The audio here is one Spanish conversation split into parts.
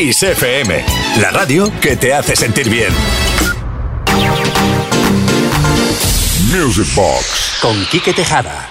Kiss FM, la radio que te hace sentir bien. Music Box con Quique Tejada.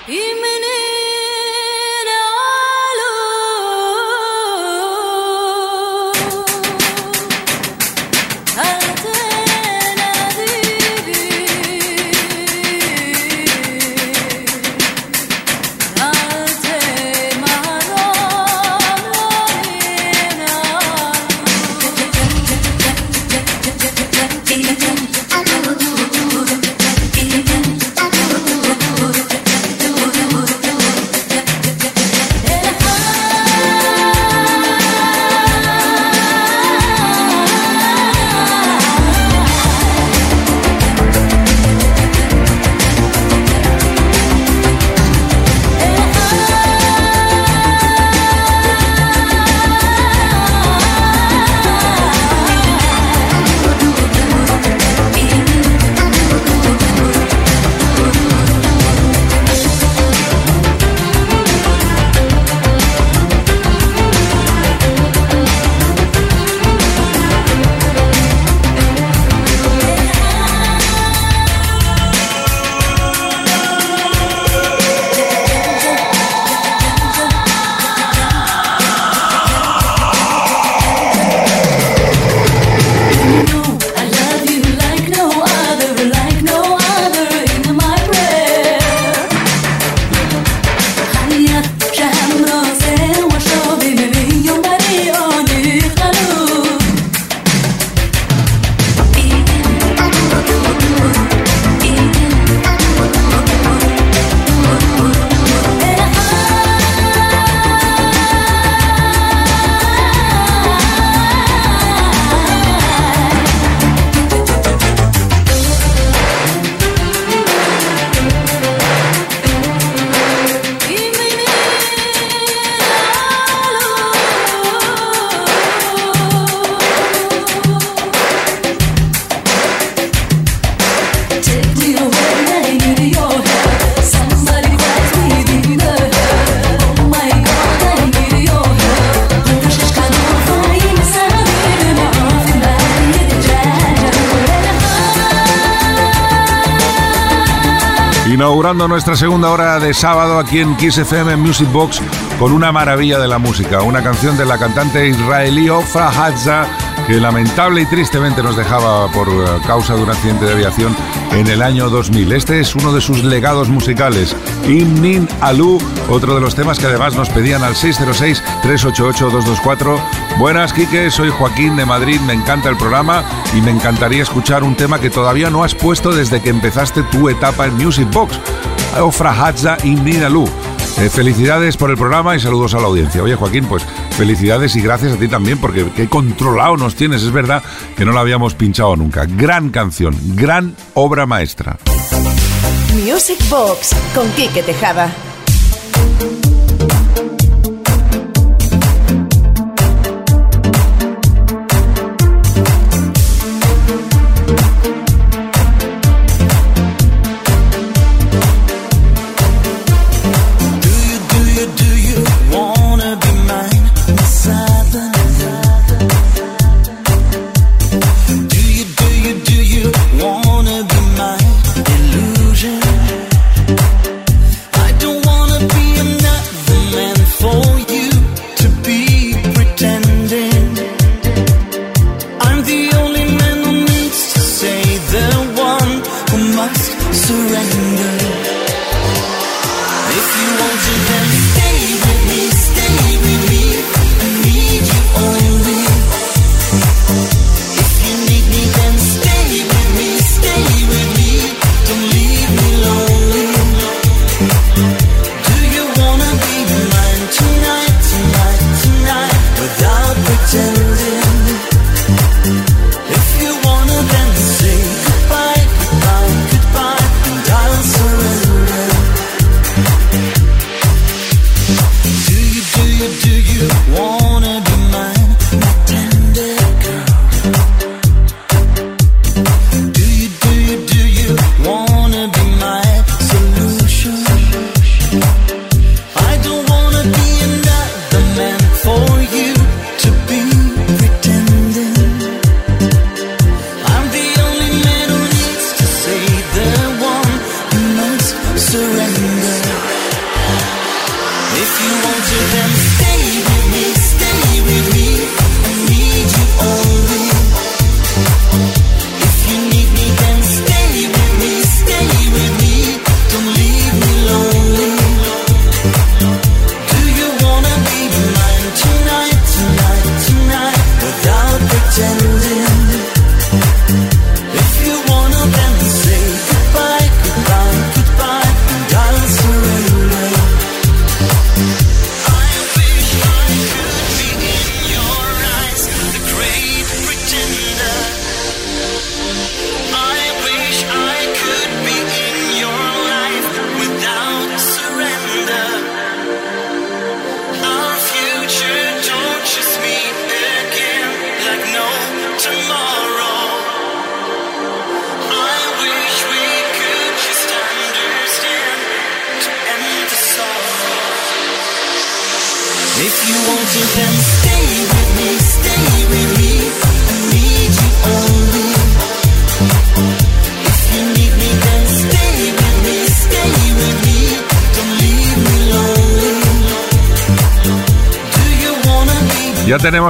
Nuestra segunda hora de sábado aquí en Kiss FM Music Box con una maravilla de la música, una canción de la cantante israelí Ofra Hadza que lamentable y tristemente nos dejaba por eh, causa de un accidente de aviación en el año 2000. Este es uno de sus legados musicales, Imnin Alu, otro de los temas que además nos pedían al 606-388-224. Buenas, Quique, soy Joaquín de Madrid, me encanta el programa y me encantaría escuchar un tema que todavía no has puesto desde que empezaste tu etapa en Music Box, Ofra Hadza Imnin Alu. Eh, felicidades por el programa y saludos a la audiencia. Oye, Joaquín, pues felicidades y gracias a ti también, porque qué controlado nos tienes. Es verdad que no la habíamos pinchado nunca. Gran canción, gran obra maestra. Music Box con Quique Tejada.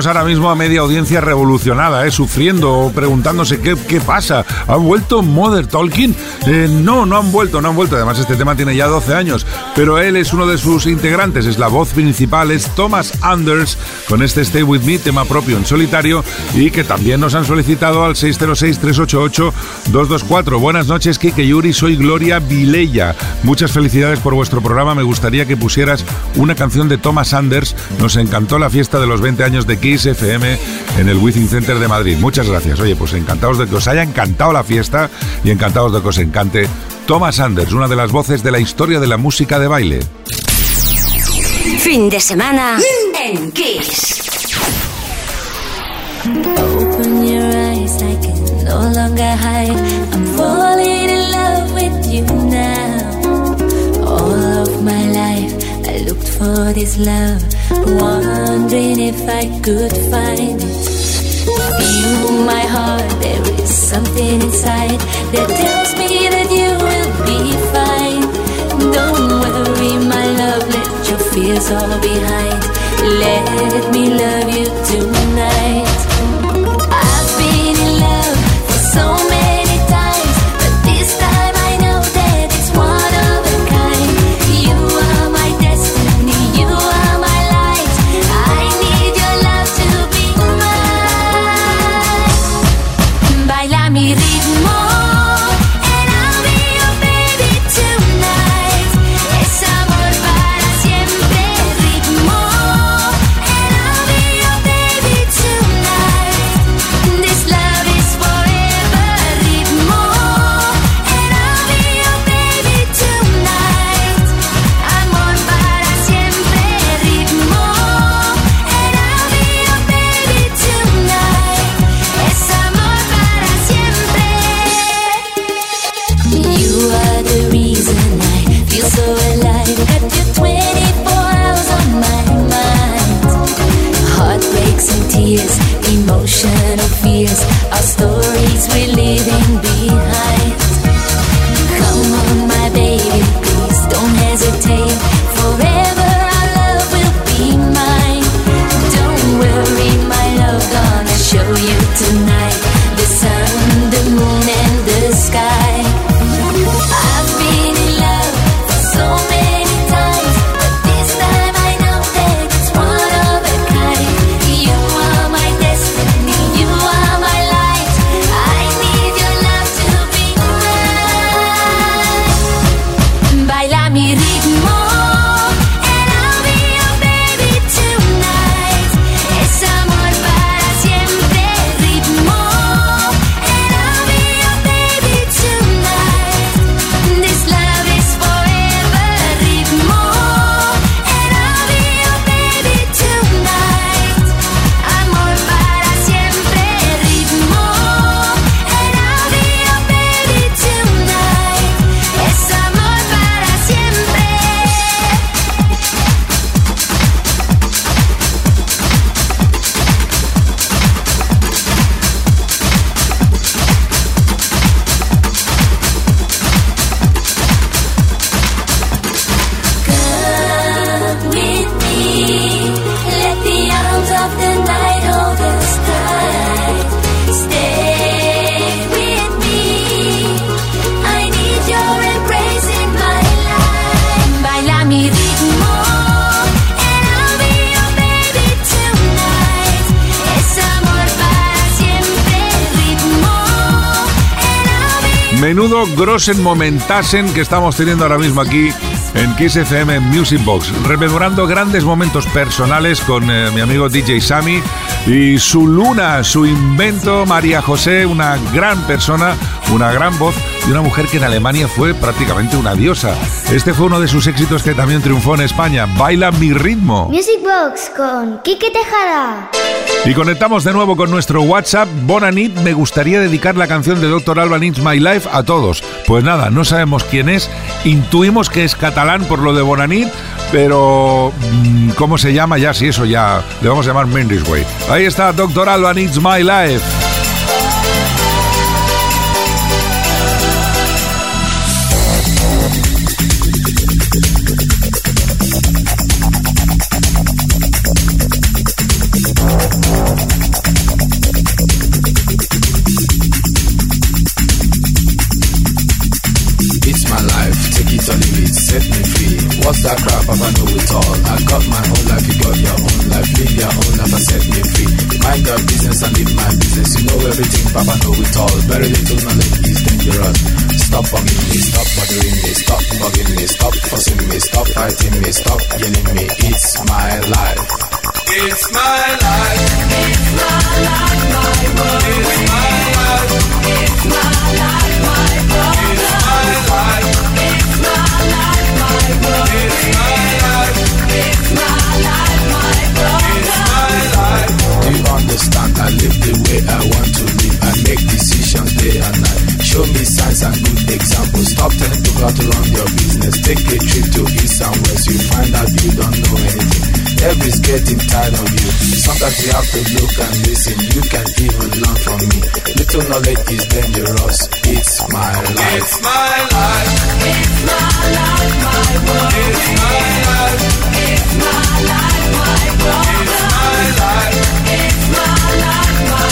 Ahora mismo a media audiencia revolucionada, ¿eh? sufriendo, preguntándose qué, qué pasa. ¿Ha vuelto Mother Talking? Eh, no, no han vuelto, no han vuelto. Además, este tema tiene ya 12 años, pero él es uno de sus integrantes, es la voz principal, es Thomas Anders, con este Stay With Me, tema propio en solitario, y que también nos han solicitado al 606-388-224. Buenas noches, Kike Yuri, soy Gloria Vilella. Muchas felicidades por vuestro programa. Me gustaría que pusieras una canción de Thomas Anders. Nos encantó la fiesta de los 20 años de Kiss FM en el Within Center de Madrid. Muchas gracias. Oye, pues encantados de que os haya encantado la fiesta y encantados de que os encante Thomas Anders, una de las voces de la historia de la música de baile. Fin de semana en Kiss. Open your eyes, I can no longer hide. I'm falling in love with you now. All of my life, I looked for this love. Wondering if I could find it. Feel my heart, there is something inside that tells me that you will be fine. Don't worry, my love, let your fears all behind. Let me love you tonight. Grosen momentasen que estamos teniendo ahora mismo aquí en Kiss FM Music Box, rememorando grandes momentos personales con eh, mi amigo DJ Sammy y su luna, su invento, María José, una gran persona, una gran voz y una mujer que en Alemania fue prácticamente una diosa. Este fue uno de sus éxitos que también triunfó en España, Baila mi ritmo. Music Box con Kike Tejada. Y conectamos de nuevo con nuestro WhatsApp. Bonanit, me gustaría dedicar la canción de Dr. Alban It's My Life a todos. Pues nada, no sabemos quién es. Intuimos que es catalán por lo de Bonanit, pero mm, ¿cómo se llama? Ya, si eso ya le vamos a llamar Mendes Way. Ahí está Dr. Alban It's My Life. What's that crap? I know it all. I got my own life, you got your own life. Live your own life and set me free. Mind your business and live my business. You know everything, Papa know it all. Very little knowledge is dangerous. Stop bugging me, stop bothering me, stop bugging me, stop fussing me, stop fighting me, stop yelling me. It's my life. It's my life. It's my life, my world. It's my life. It's my life, understand? I live the way I want to live. I make decisions day and night. Show me signs and good examples. Stop telling people to run your business. Take a trip to east and west. You find out you don't know anything. Everybody's getting tired of you. Sometimes you have to look and listen. You can even learn from me. Little knowledge is dangerous. It's my life. It's my life. It's my life, my world. It's my life. It's my life, my world. It's my life. It's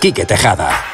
Quique Tejada.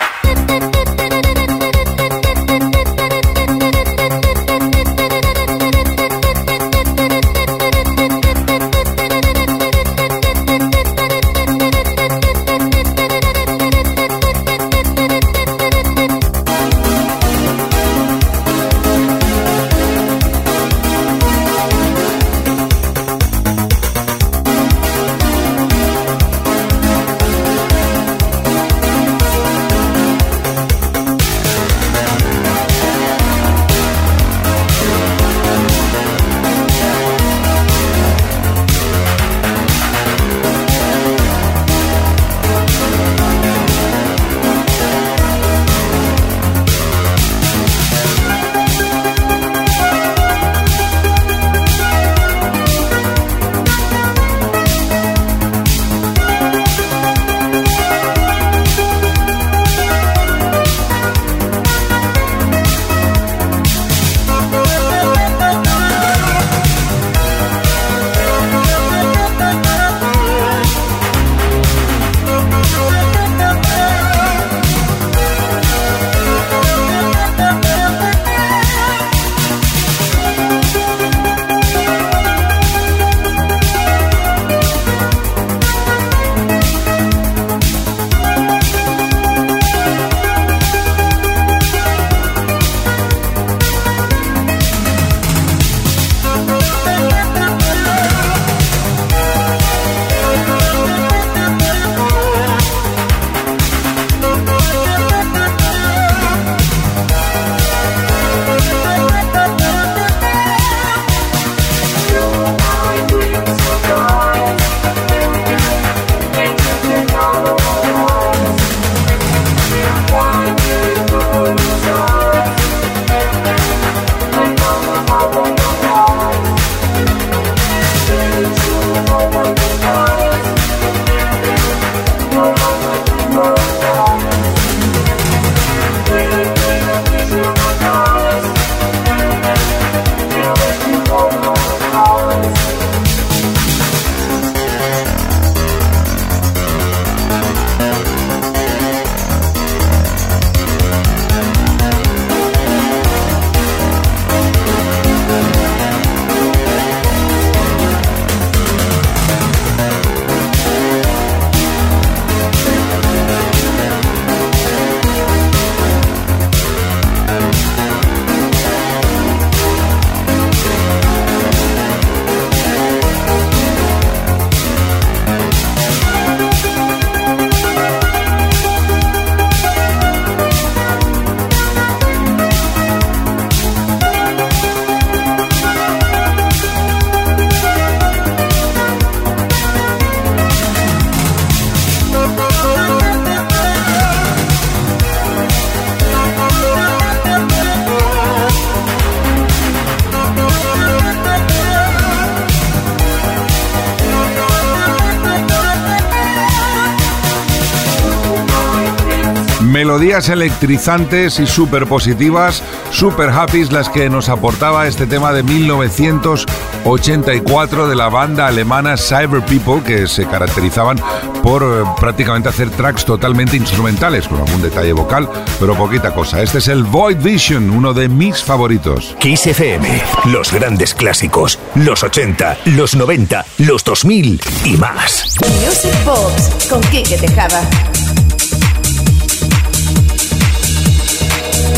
Melodías electrizantes y súper positivas, súper happy las que nos aportaba este tema de 1984 de la banda alemana Cyber People, que se caracterizaban por eh, prácticamente hacer tracks totalmente instrumentales, con algún detalle vocal, pero poquita cosa. Este es el Void Vision, uno de mis favoritos. Kiss FM, los grandes clásicos, los 80, los 90, los 2000 y más. Music Box con Kike Tejada.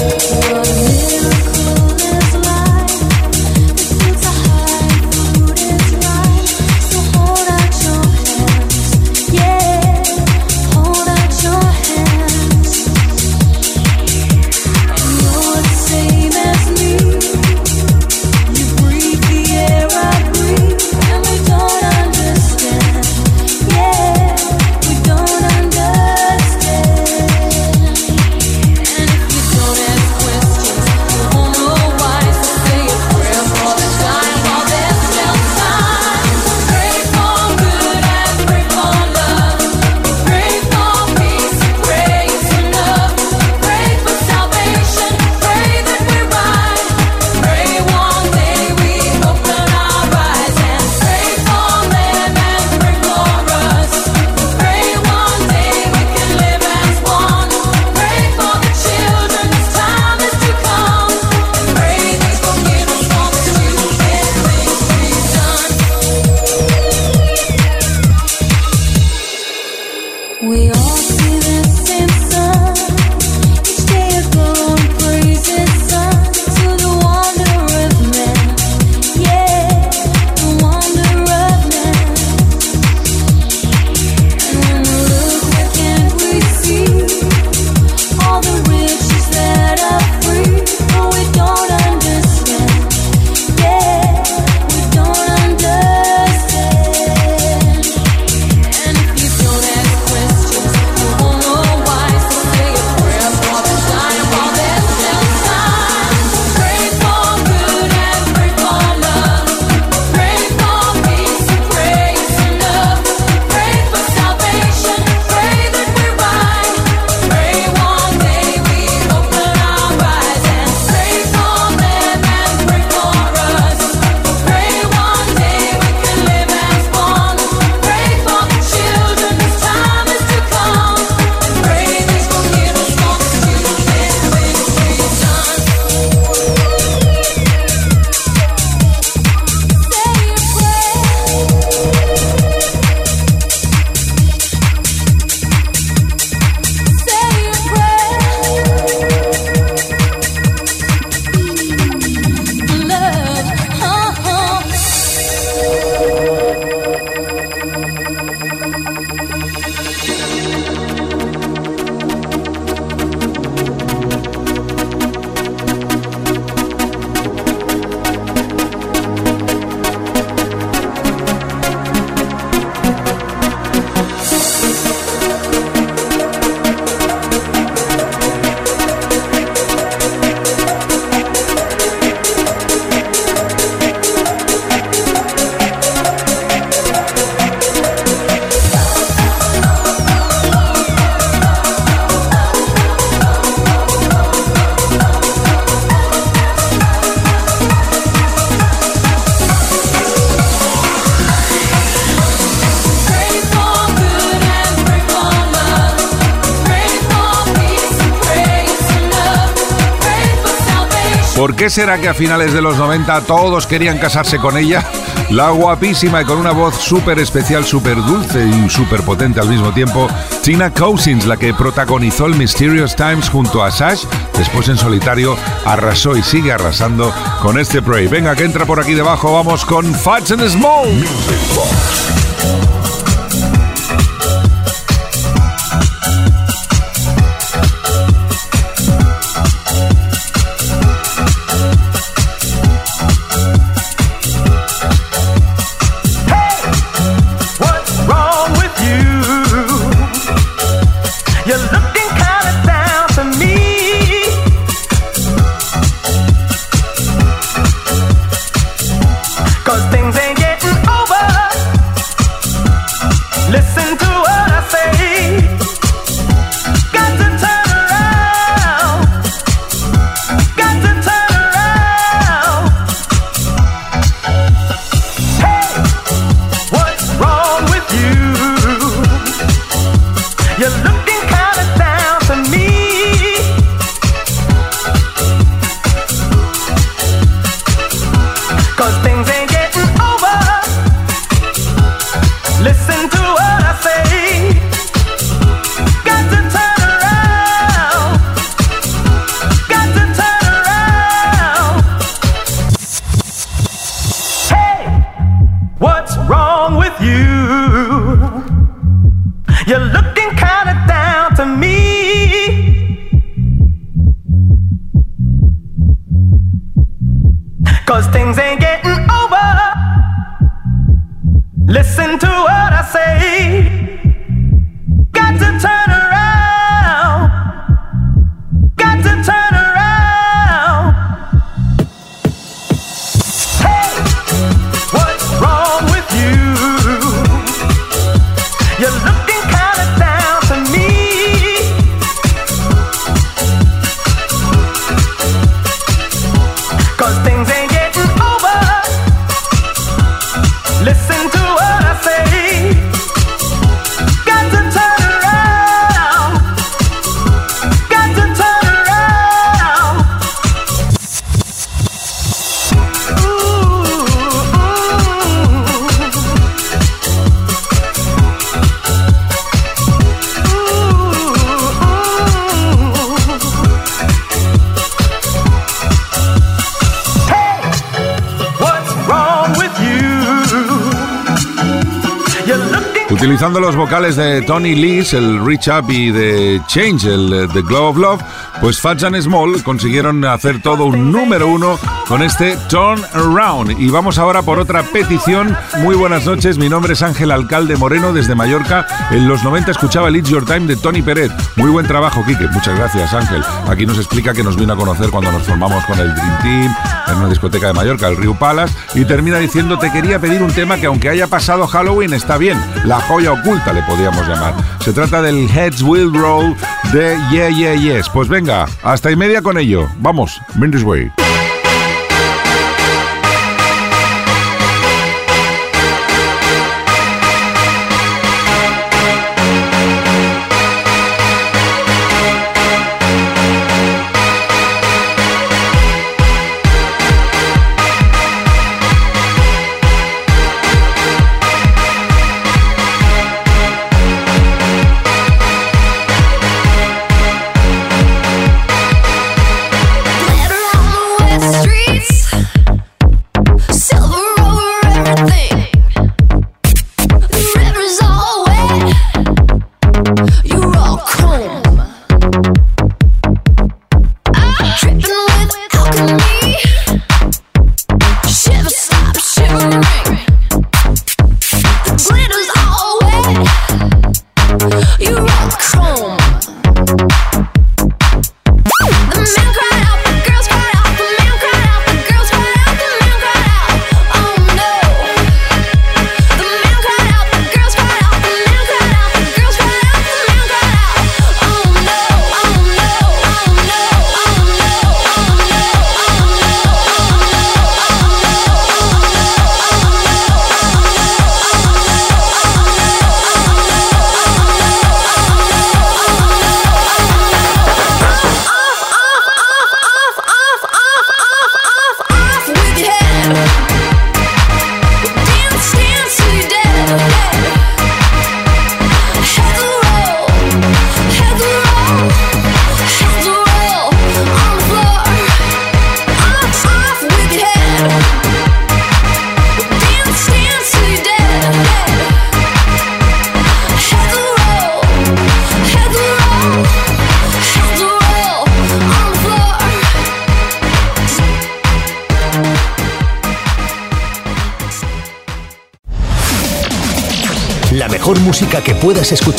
¿Por thank you qué será que a finales de los 90 todos querían casarse con ella? La guapísima y con una voz súper especial, súper dulce y súper potente al mismo tiempo, Tina Cousins, la que protagonizó el Mysterious Times junto a Sash, después en solitario arrasó y sigue arrasando con este Pray. Venga, que entra por aquí debajo, vamos con Fats and Small. Utilizando los vocales de Tony Lees, el Reach Up y de Change, el eh, The Glow of Love, pues Fats and Small consiguieron hacer todo un número uno con este Turn Around. Y vamos ahora por otra petición. Muy buenas noches, mi nombre es Ángel Alcalde Moreno desde Mallorca. En los 90 escuchaba el It's Your Time de Tony Peret. Muy buen trabajo, Quique. Muchas gracias, Ángel. Aquí nos explica que nos vino a conocer cuando nos formamos con el Dream Team en una discoteca de Mallorca, el Rio Palace, y termina diciendo te quería pedir un tema que aunque haya pasado Halloween está bien, la joya oculta le podríamos llamar. Se trata del Heads Will Roll de Yeah Yeah Yes. Pues venga, hasta y media con ello. Vamos, Mendes Way.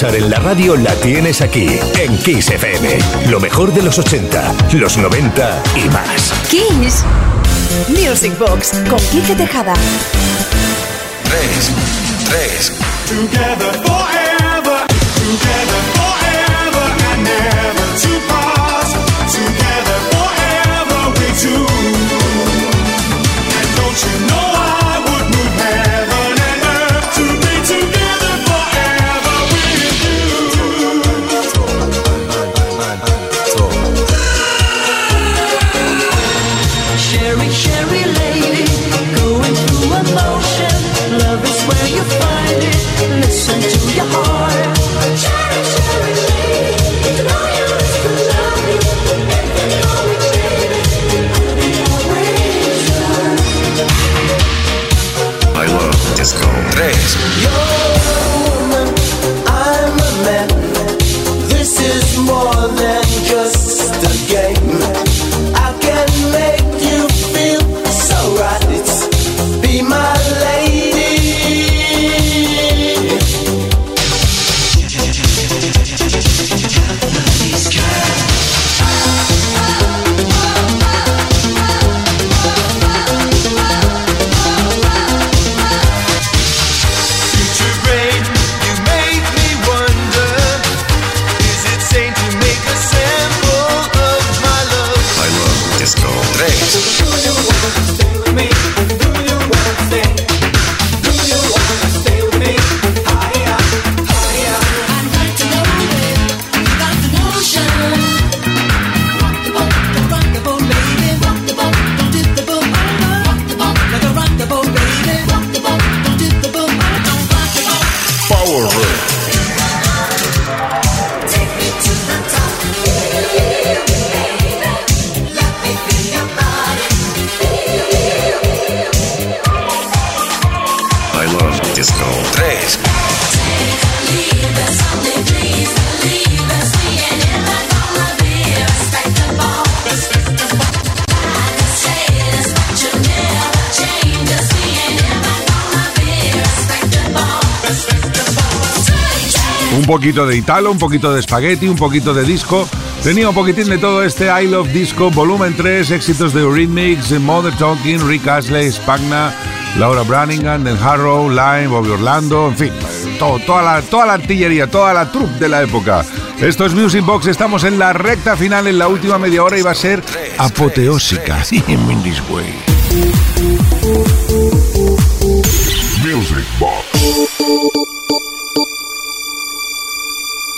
Escuchar en la radio la tienes aquí, en Kiss FM. Lo mejor de los 80, los 90 y más. Kiss. Music Box con Quique Tejada. Tres, tres. Together forever, together forever and never to part. Together forever we two. And don't you know poquito de Italo, un poquito de Spaghetti, un poquito de disco. Tenía un poquitín de todo este I Love Disco, volumen 3, éxitos de Eurythmics, Mother Talking, Rick Astley, Spagna, Laura Branigan, Den Harrow, Lime, Bobby Orlando, en fin, todo, toda, la, toda la artillería, toda la troupe de la época. Esto es Music Box, estamos en la recta final, en la última media hora y va a ser apoteósica. In this way. Music Box.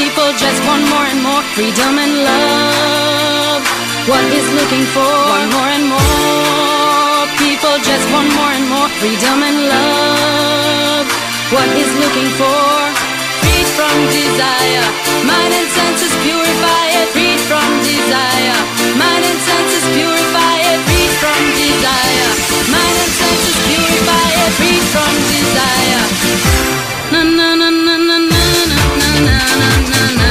people just want more and more freedom and love. What is looking for, one more and more, people just want more and more freedom and love. What he's looking for, freed from desire, mind and senses purify it, freed from desire, mind and senses purify it, freed from desire, mind and senses purify it, freed from desire. Na na na na na na na na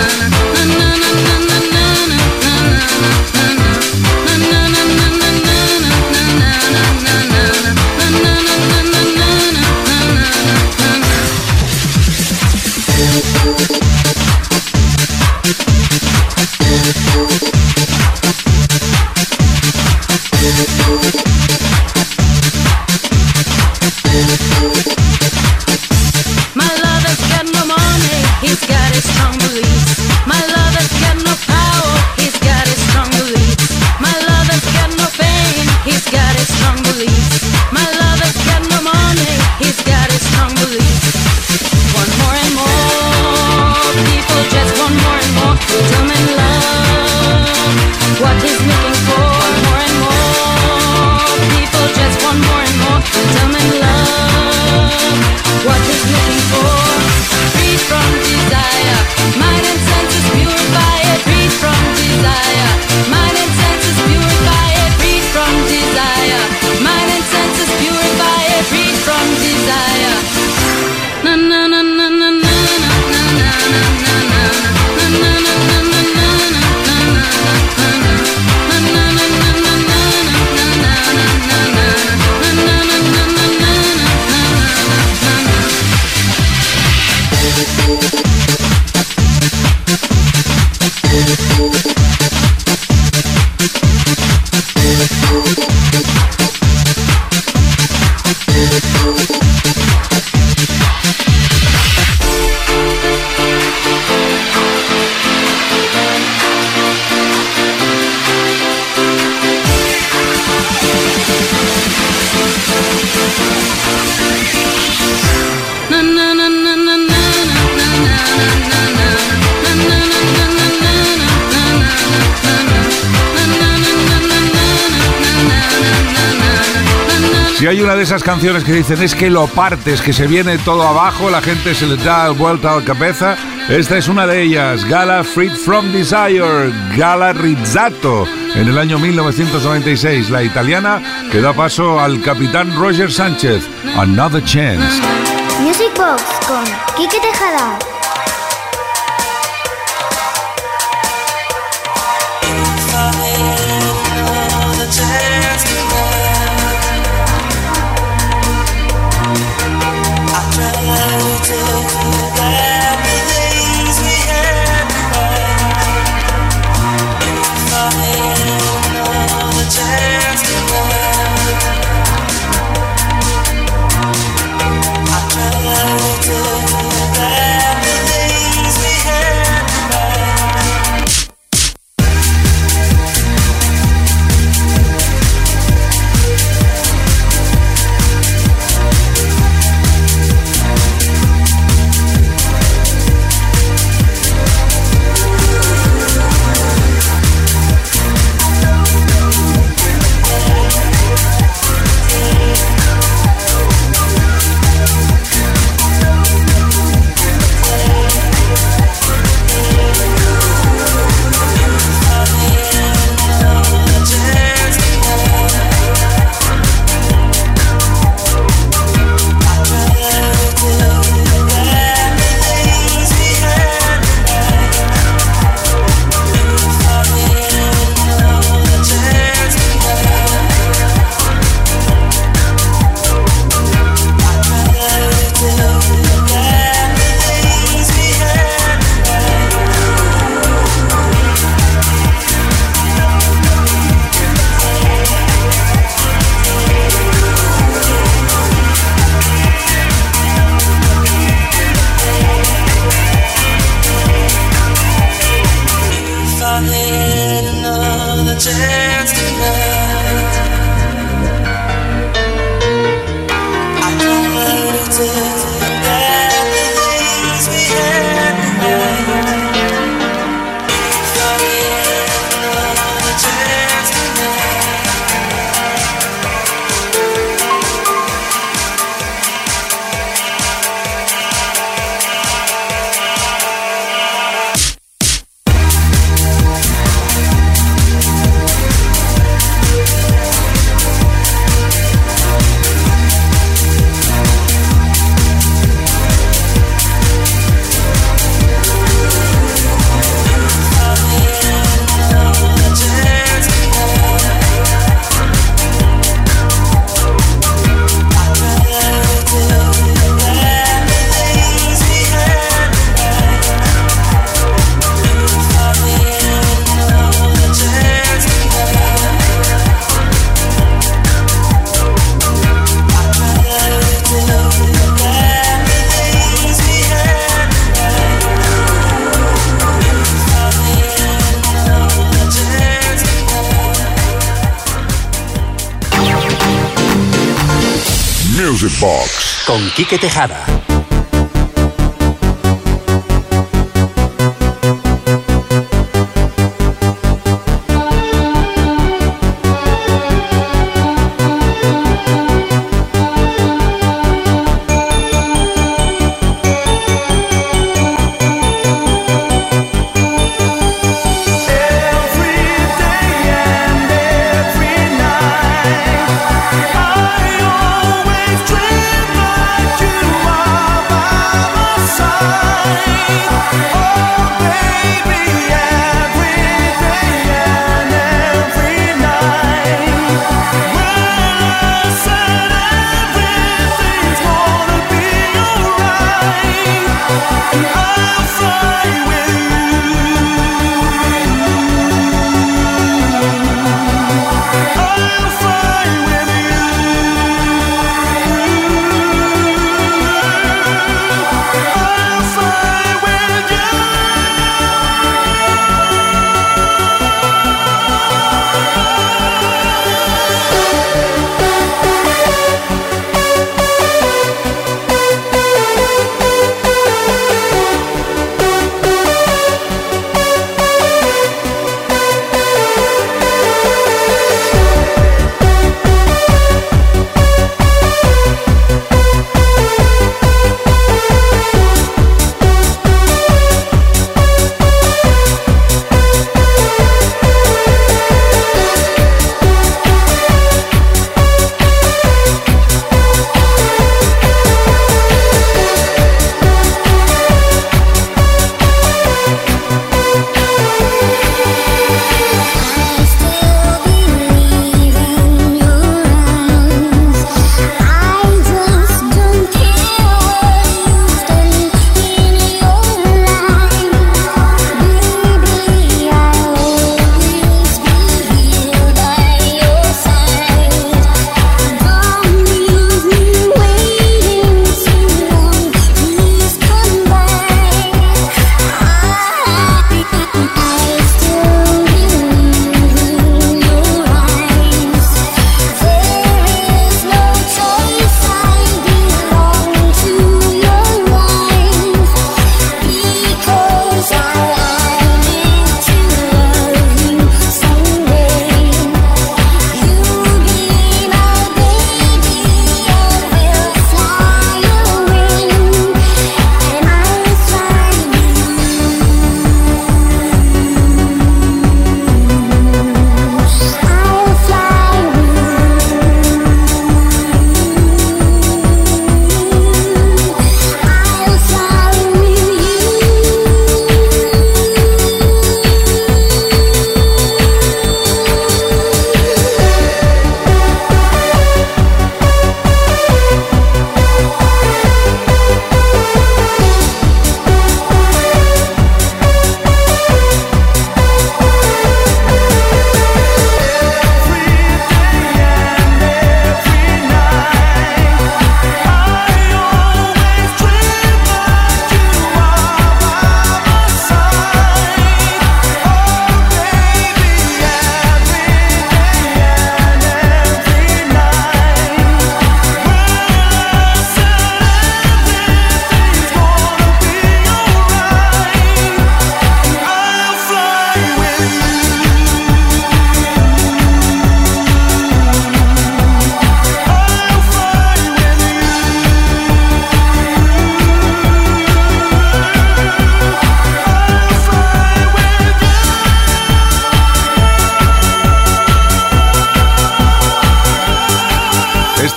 canciones que dicen es que lo partes, que se viene todo abajo, la gente se le da vuelta a la cabeza, esta es una de ellas, Gala Freed from Desire, Gala Rizzato, en el año 1996, la italiana que da paso al capitán Roger Sánchez, Another Chance. Music Box con Kike Tejada. Quique Tejada.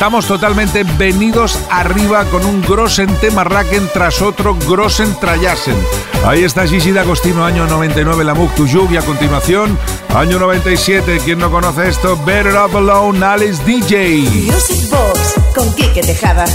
Estamos totalmente venidos arriba con un Grossen tema Raken tras otro Grossen Trayasen. Ahí está Gigi D'Agostino, año 99, la Muk y a continuación, año 97, ¿quién no conoce esto? Better Up Alone, Alice DJ. Music Box con Quique Tejada.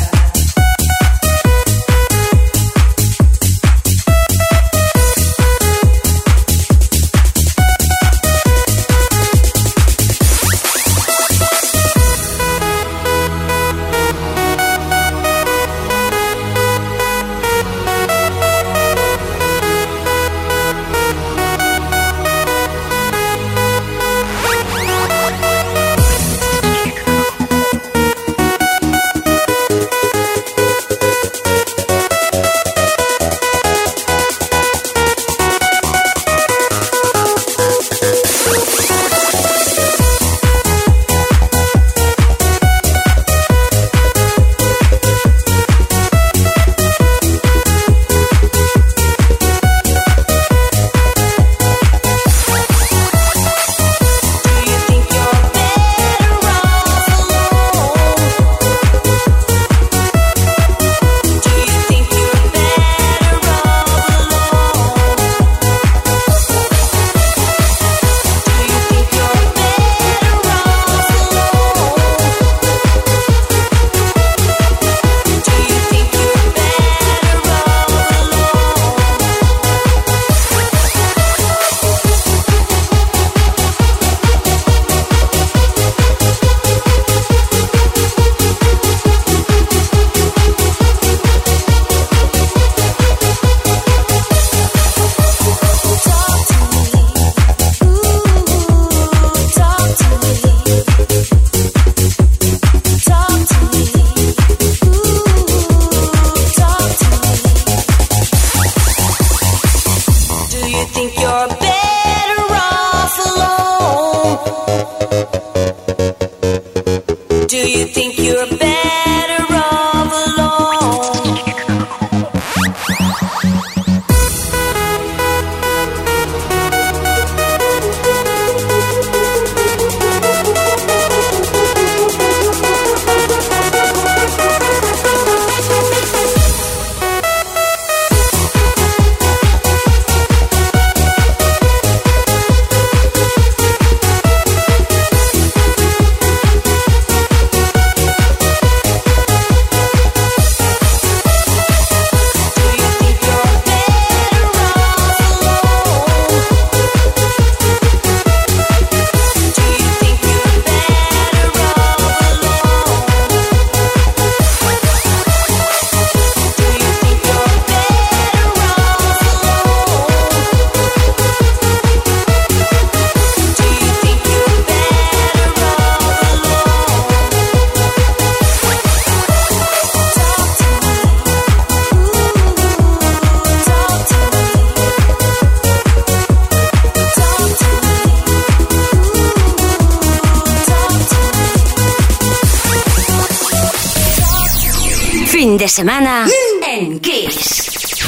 Semana en Kiss.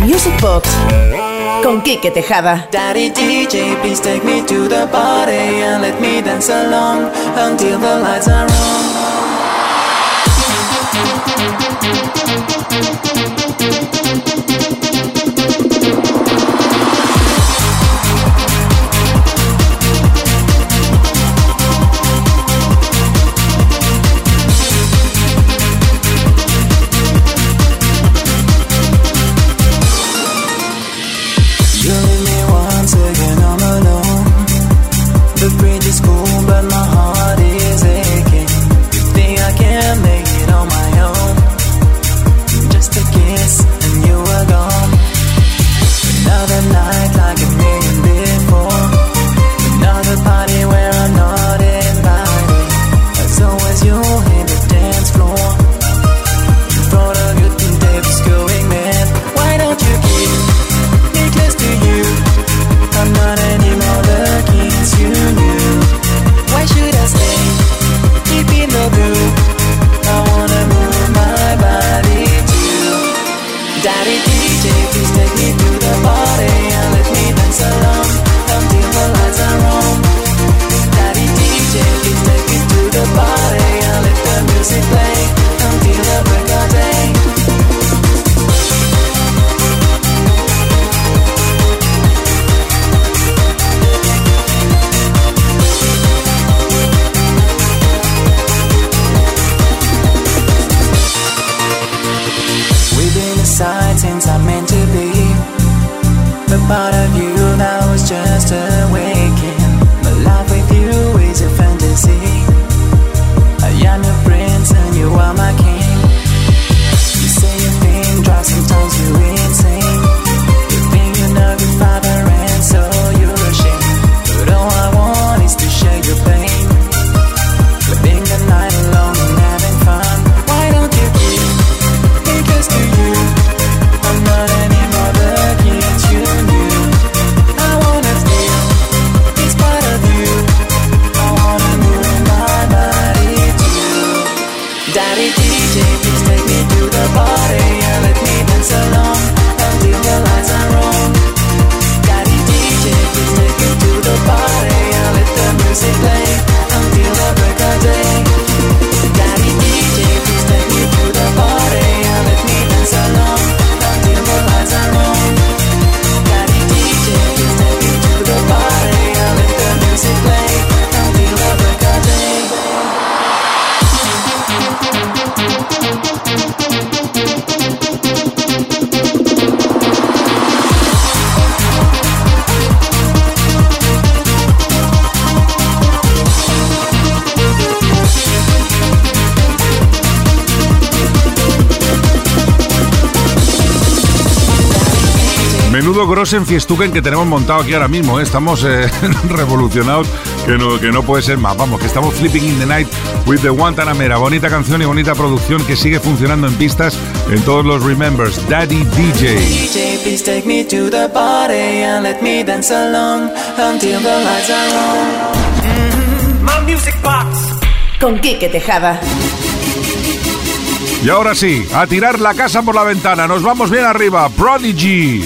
Music Box con Kike Tejada. Daddy DJ, please take me to the party and let me dance along until the lights are on. Menudo Grossen Fiestuken que tenemos montado aquí ahora mismo, ¿eh? estamos eh, revolucionados, que no, que no puede ser más. Vamos, que estamos flipping in the night with the Guantanamera. Bonita canción y bonita producción que sigue funcionando en pistas en todos los Remembers. Daddy DJ. DJ, please take me to the party and let me dance along until the lights are on. My music box. Con Quique Tejada. Y ahora sí, a tirar la casa por la ventana. Nos vamos bien arriba. Prodigy.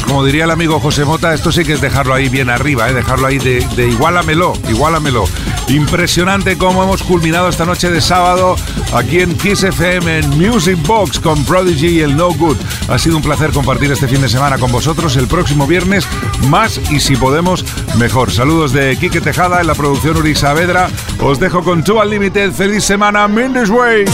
Como diría el amigo José Mota, esto sí que es dejarlo ahí bien arriba, ¿eh? dejarlo ahí de, de igualamelo, igualamelo. Impresionante cómo hemos culminado esta noche de sábado aquí en Kiss FM en Music Box con Prodigy y el No Good. Ha sido un placer compartir este fin de semana con vosotros. El próximo viernes más y si podemos mejor. Saludos de Quique Tejada en la producción Uri Saavedra. Os dejo con Two Unlimited. Feliz semana, Mendes Way.